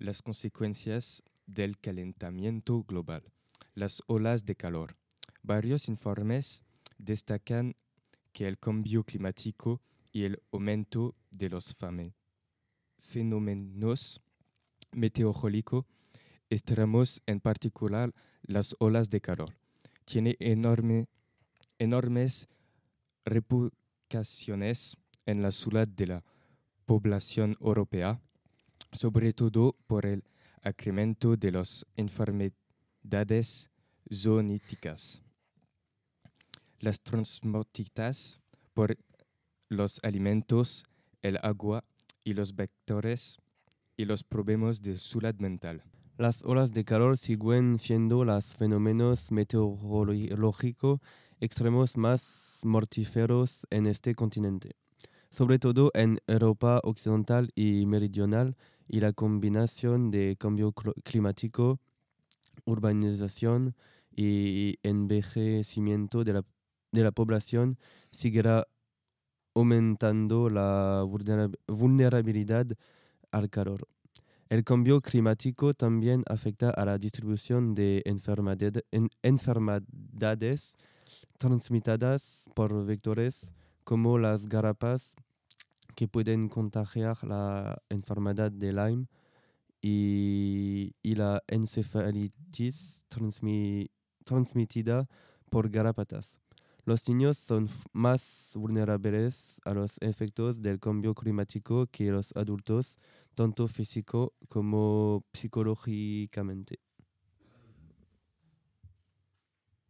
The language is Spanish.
las consecuencias del calentamiento global, las olas de calor. Varios informes destacan que el cambio climático y el aumento de los fenómenos meteorológicos extremos, en particular las olas de calor, tiene enorme, enormes repercusiones en la salud de la población europea, sobre todo por el incremento de las enfermedades zooníticas. Las transmitidas por los alimentos, el agua y los vectores y los problemas de salud mental. Las olas de calor siguen siendo los fenómenos meteorológicos extremos más mortíferos en este continente, sobre todo en Europa occidental y meridional, y la combinación de cambio climático, urbanización y envejecimiento de la, de la población seguirá aumentando la vulnera- vulnerabilidad al calor. El cambio climático también afecta a la distribución de enfermedad- en- enfermedades transmitidas por vectores como las garrapas que pueden contagiar la enfermedad de Lyme y, la encefalitis transmi- transmitida por garrapatas. Los niños son más vulnerables a los efectos del cambio climático que los adultos, tanto físico como psicológicamente.